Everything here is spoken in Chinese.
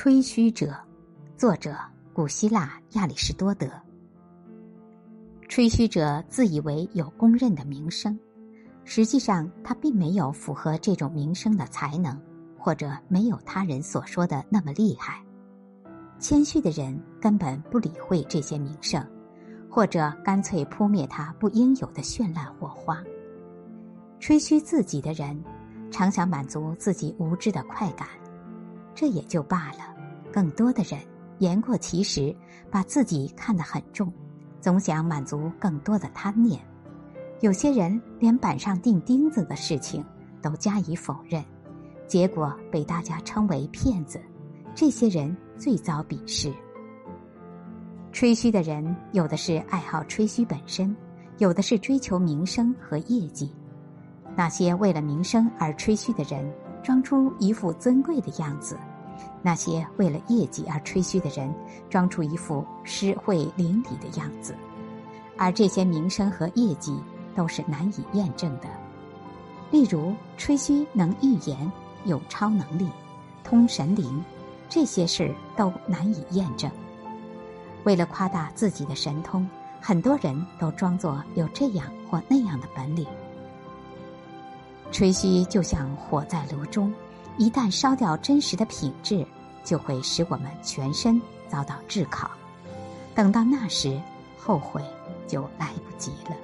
吹嘘者，作者古希腊亚里士多德。吹嘘者自以为有公认的名声，实际上他并没有符合这种名声的才能，或者没有他人所说的那么厉害。谦虚的人根本不理会这些名声，或者干脆扑灭他不应有的绚烂火花。吹嘘自己的人，常想满足自己无知的快感。这也就罢了，更多的人言过其实，把自己看得很重，总想满足更多的贪念。有些人连板上钉钉子的事情都加以否认，结果被大家称为骗子。这些人最遭鄙视。吹嘘的人，有的是爱好吹嘘本身，有的是追求名声和业绩。那些为了名声而吹嘘的人，装出一副尊贵的样子。那些为了业绩而吹嘘的人，装出一副诗会淋漓的样子，而这些名声和业绩都是难以验证的。例如，吹嘘能预言、有超能力、通神灵，这些事都难以验证。为了夸大自己的神通，很多人都装作有这样或那样的本领。吹嘘就像火在炉中。一旦烧掉真实的品质，就会使我们全身遭到炙烤。等到那时，后悔就来不及了。